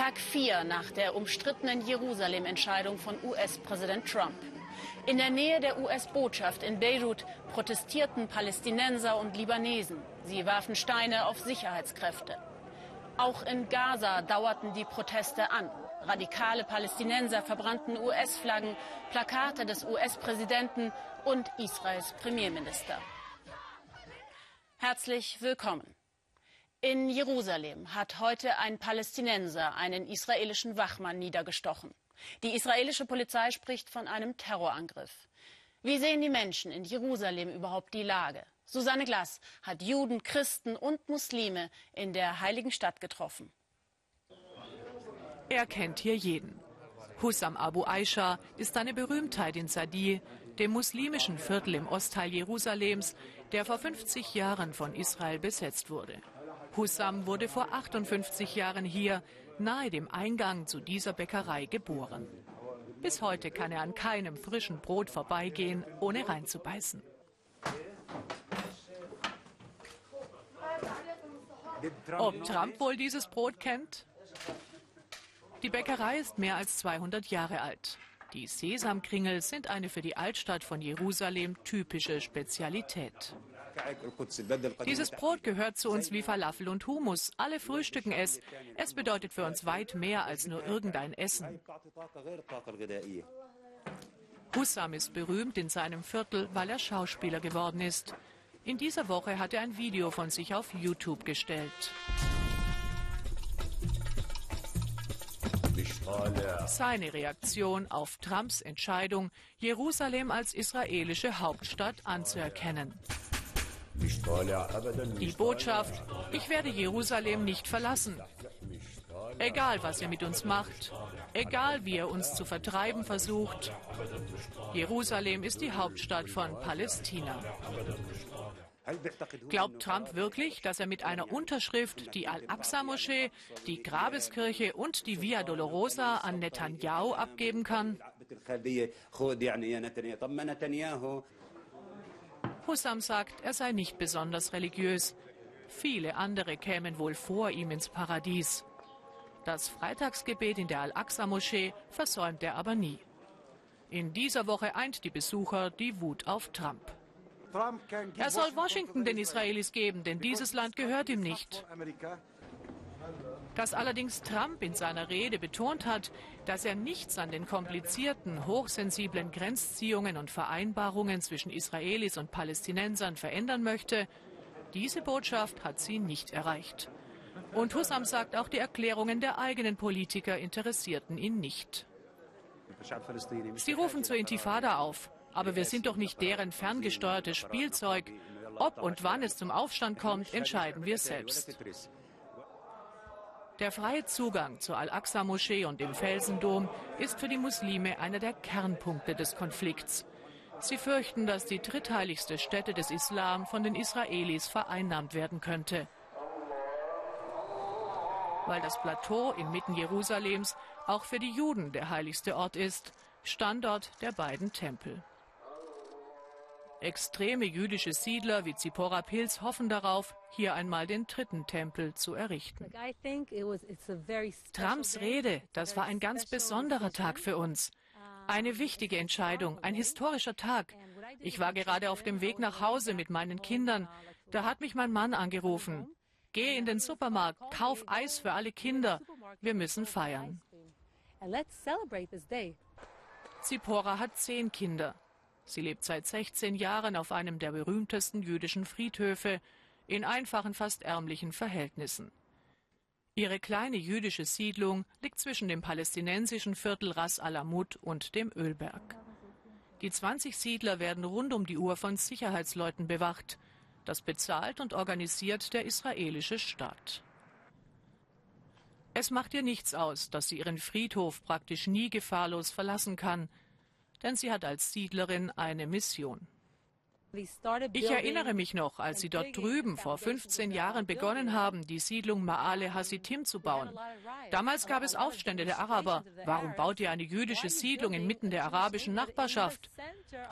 Tag 4 nach der umstrittenen Jerusalem-Entscheidung von US-Präsident Trump. In der Nähe der US-Botschaft in Beirut protestierten Palästinenser und Libanesen. Sie warfen Steine auf Sicherheitskräfte. Auch in Gaza dauerten die Proteste an. Radikale Palästinenser verbrannten US-Flaggen, Plakate des US-Präsidenten und Israels Premierminister. Herzlich willkommen. In Jerusalem hat heute ein Palästinenser einen israelischen Wachmann niedergestochen. Die israelische Polizei spricht von einem Terrorangriff. Wie sehen die Menschen in Jerusalem überhaupt die Lage? Susanne Glass hat Juden, Christen und Muslime in der heiligen Stadt getroffen. Er kennt hier jeden. Hussam Abu Aisha ist eine Berühmtheit in Sadi, dem muslimischen Viertel im Ostteil Jerusalems, der vor 50 Jahren von Israel besetzt wurde. Hussam wurde vor 58 Jahren hier, nahe dem Eingang zu dieser Bäckerei, geboren. Bis heute kann er an keinem frischen Brot vorbeigehen, ohne reinzubeißen. Ob Trump wohl dieses Brot kennt? Die Bäckerei ist mehr als 200 Jahre alt. Die Sesamkringel sind eine für die Altstadt von Jerusalem typische Spezialität. Dieses Brot gehört zu uns wie Falafel und Hummus. Alle frühstücken es. Es bedeutet für uns weit mehr als nur irgendein Essen. Hussam ist berühmt in seinem Viertel, weil er Schauspieler geworden ist. In dieser Woche hat er ein Video von sich auf YouTube gestellt. Seine Reaktion auf Trumps Entscheidung, Jerusalem als israelische Hauptstadt anzuerkennen. Die Botschaft, ich werde Jerusalem nicht verlassen. Egal, was er mit uns macht, egal, wie er uns zu vertreiben versucht, Jerusalem ist die Hauptstadt von Palästina. Glaubt Trump wirklich, dass er mit einer Unterschrift die Al-Aqsa-Moschee, die Grabeskirche und die Via Dolorosa an Netanyahu abgeben kann? Hussam sagt, er sei nicht besonders religiös. Viele andere kämen wohl vor ihm ins Paradies. Das Freitagsgebet in der Al-Aqsa-Moschee versäumt er aber nie. In dieser Woche eint die Besucher die Wut auf Trump. Er soll Washington den Israelis geben, denn dieses Land gehört ihm nicht. Dass allerdings Trump in seiner Rede betont hat, dass er nichts an den komplizierten, hochsensiblen Grenzziehungen und Vereinbarungen zwischen Israelis und Palästinensern verändern möchte, diese Botschaft hat sie nicht erreicht. Und Hussam sagt, auch die Erklärungen der eigenen Politiker interessierten ihn nicht. Sie rufen zur Intifada auf, aber wir sind doch nicht deren ferngesteuertes Spielzeug. Ob und wann es zum Aufstand kommt, entscheiden wir selbst. Der freie Zugang zur Al-Aqsa-Moschee und dem Felsendom ist für die Muslime einer der Kernpunkte des Konflikts. Sie fürchten, dass die drittheiligste Stätte des Islam von den Israelis vereinnahmt werden könnte. Weil das Plateau inmitten Jerusalems auch für die Juden der heiligste Ort ist, Standort der beiden Tempel. Extreme jüdische Siedler wie Zipporah Pilz hoffen darauf, hier einmal den dritten Tempel zu errichten. Trumps Rede, das war ein ganz besonderer Tag für uns. Eine wichtige Entscheidung, ein historischer Tag. Ich war gerade auf dem Weg nach Hause mit meinen Kindern. Da hat mich mein Mann angerufen. Geh in den Supermarkt, kauf Eis für alle Kinder. Wir müssen feiern. Zipporah hat zehn Kinder. Sie lebt seit 16 Jahren auf einem der berühmtesten jüdischen Friedhöfe in einfachen, fast ärmlichen Verhältnissen. Ihre kleine jüdische Siedlung liegt zwischen dem palästinensischen Viertel Ras Alamut und dem Ölberg. Die 20 Siedler werden rund um die Uhr von Sicherheitsleuten bewacht. Das bezahlt und organisiert der israelische Staat. Es macht ihr nichts aus, dass sie ihren Friedhof praktisch nie gefahrlos verlassen kann, denn sie hat als Siedlerin eine Mission. Ich erinnere mich noch, als sie dort drüben vor 15 Jahren begonnen haben, die Siedlung Maale Hasitim zu bauen. Damals gab es Aufstände der Araber. Warum baut ihr eine jüdische Siedlung inmitten der arabischen Nachbarschaft?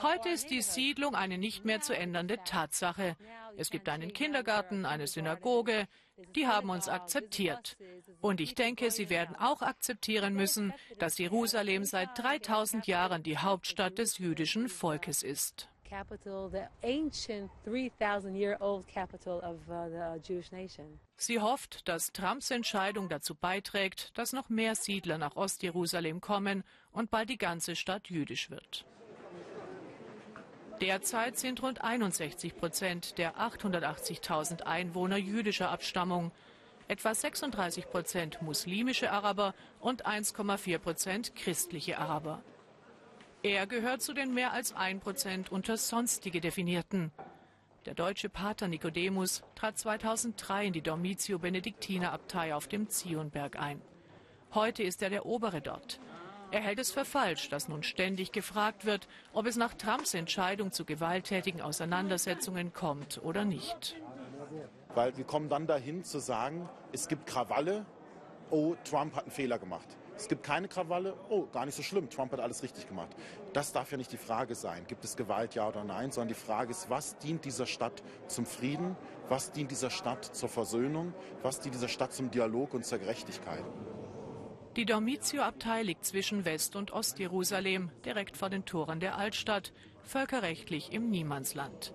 Heute ist die Siedlung eine nicht mehr zu ändernde Tatsache. Es gibt einen Kindergarten, eine Synagoge. Die haben uns akzeptiert. Und ich denke, sie werden auch akzeptieren müssen, dass Jerusalem seit 3000 Jahren die Hauptstadt des jüdischen Volkes ist capital, the ancient 3,000 year old capital of uh. Sie hofft, dass Trumps Entscheidung dazu beiträgt, dass noch mehr Siedler nach Ostjerusalem kommen und bald die ganze Stadt jüdisch wird. Derzeit sind rund 61 Prozent der 880.000 Einwohner jüdischer Abstammung, etwa 36 Prozent muslimische Araber und 1,4 Prozent christliche Araber. Er gehört zu den mehr als ein Prozent unter Sonstige definierten. Der deutsche Pater Nicodemus trat 2003 in die Dormitio Benediktiner Abtei auf dem Zionberg ein. Heute ist er der Obere dort. Er hält es für falsch, dass nun ständig gefragt wird, ob es nach Trumps Entscheidung zu gewalttätigen Auseinandersetzungen kommt oder nicht. Weil wir kommen dann dahin zu sagen, es gibt Krawalle, oh, Trump hat einen Fehler gemacht. Es gibt keine Krawalle. Oh, gar nicht so schlimm. Trump hat alles richtig gemacht. Das darf ja nicht die Frage sein. Gibt es Gewalt, ja oder nein? Sondern die Frage ist, was dient dieser Stadt zum Frieden? Was dient dieser Stadt zur Versöhnung? Was dient dieser Stadt zum Dialog und zur Gerechtigkeit? Die Dormitio-Abtei liegt zwischen West- und Ostjerusalem, direkt vor den Toren der Altstadt, völkerrechtlich im Niemandsland.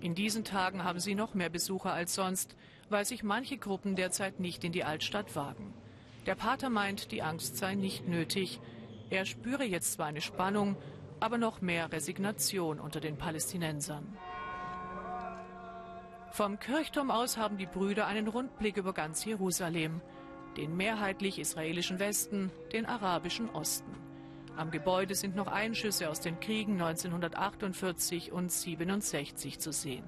In diesen Tagen haben sie noch mehr Besucher als sonst, weil sich manche Gruppen derzeit nicht in die Altstadt wagen. Der Pater meint, die Angst sei nicht nötig. Er spüre jetzt zwar eine Spannung, aber noch mehr Resignation unter den Palästinensern. Vom Kirchturm aus haben die Brüder einen Rundblick über ganz Jerusalem, den mehrheitlich israelischen Westen, den arabischen Osten. Am Gebäude sind noch Einschüsse aus den Kriegen 1948 und 67 zu sehen.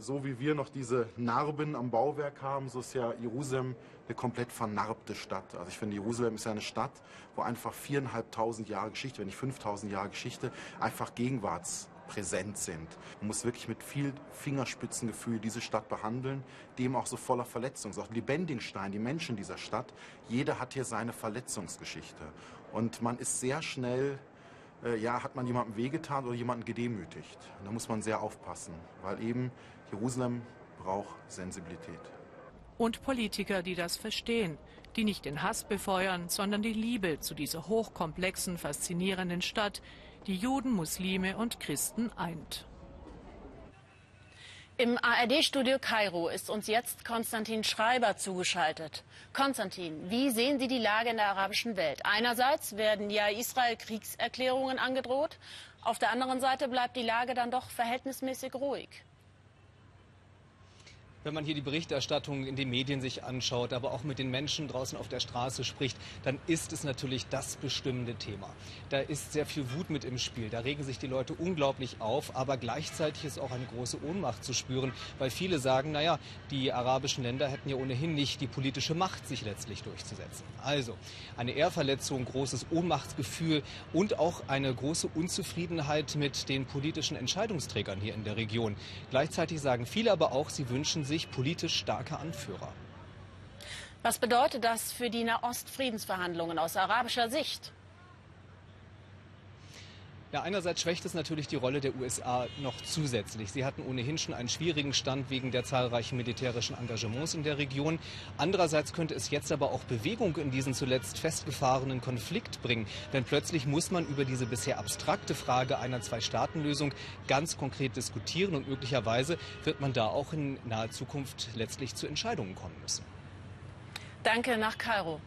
So wie wir noch diese Narben am Bauwerk haben, so ist ja Jerusalem eine komplett vernarbte Stadt. Also ich finde, Jerusalem ist ja eine Stadt, wo einfach viereinhalbtausend Jahre Geschichte, wenn nicht 5000 Jahre Geschichte, einfach gegenwartspräsent sind. Man muss wirklich mit viel Fingerspitzengefühl diese Stadt behandeln, eben auch so voller Verletzungen ist. Auch Lebendigstein, die Menschen dieser Stadt, jeder hat hier seine Verletzungsgeschichte. Und man ist sehr schnell äh, ja, hat man jemandem wehgetan oder jemanden gedemütigt. Und da muss man sehr aufpassen, weil eben Jerusalem braucht Sensibilität. Und Politiker, die das verstehen, die nicht den Hass befeuern, sondern die Liebe zu dieser hochkomplexen, faszinierenden Stadt, die Juden, Muslime und Christen eint. Im ARD-Studio Kairo ist uns jetzt Konstantin Schreiber zugeschaltet. Konstantin, wie sehen Sie die Lage in der arabischen Welt? Einerseits werden ja Israel Kriegserklärungen angedroht, auf der anderen Seite bleibt die Lage dann doch verhältnismäßig ruhig wenn man hier die Berichterstattung in den Medien sich anschaut, aber auch mit den Menschen draußen auf der Straße spricht, dann ist es natürlich das bestimmende Thema. Da ist sehr viel Wut mit im Spiel. Da regen sich die Leute unglaublich auf, aber gleichzeitig ist auch eine große Ohnmacht zu spüren, weil viele sagen, naja, die arabischen Länder hätten ja ohnehin nicht die politische Macht, sich letztlich durchzusetzen. Also eine Ehrverletzung, großes Ohnmachtsgefühl und auch eine große Unzufriedenheit mit den politischen Entscheidungsträgern hier in der Region. Gleichzeitig sagen viele aber auch, sie wünschen sich politisch starke Anführer. Was bedeutet das für die Nahost-Friedensverhandlungen aus arabischer Sicht? Ja, einerseits schwächt es natürlich die Rolle der USA noch zusätzlich. Sie hatten ohnehin schon einen schwierigen Stand wegen der zahlreichen militärischen Engagements in der Region. Andererseits könnte es jetzt aber auch Bewegung in diesen zuletzt festgefahrenen Konflikt bringen. Denn plötzlich muss man über diese bisher abstrakte Frage einer Zwei-Staaten-Lösung ganz konkret diskutieren und möglicherweise wird man da auch in naher Zukunft letztlich zu Entscheidungen kommen müssen. Danke nach Kairo.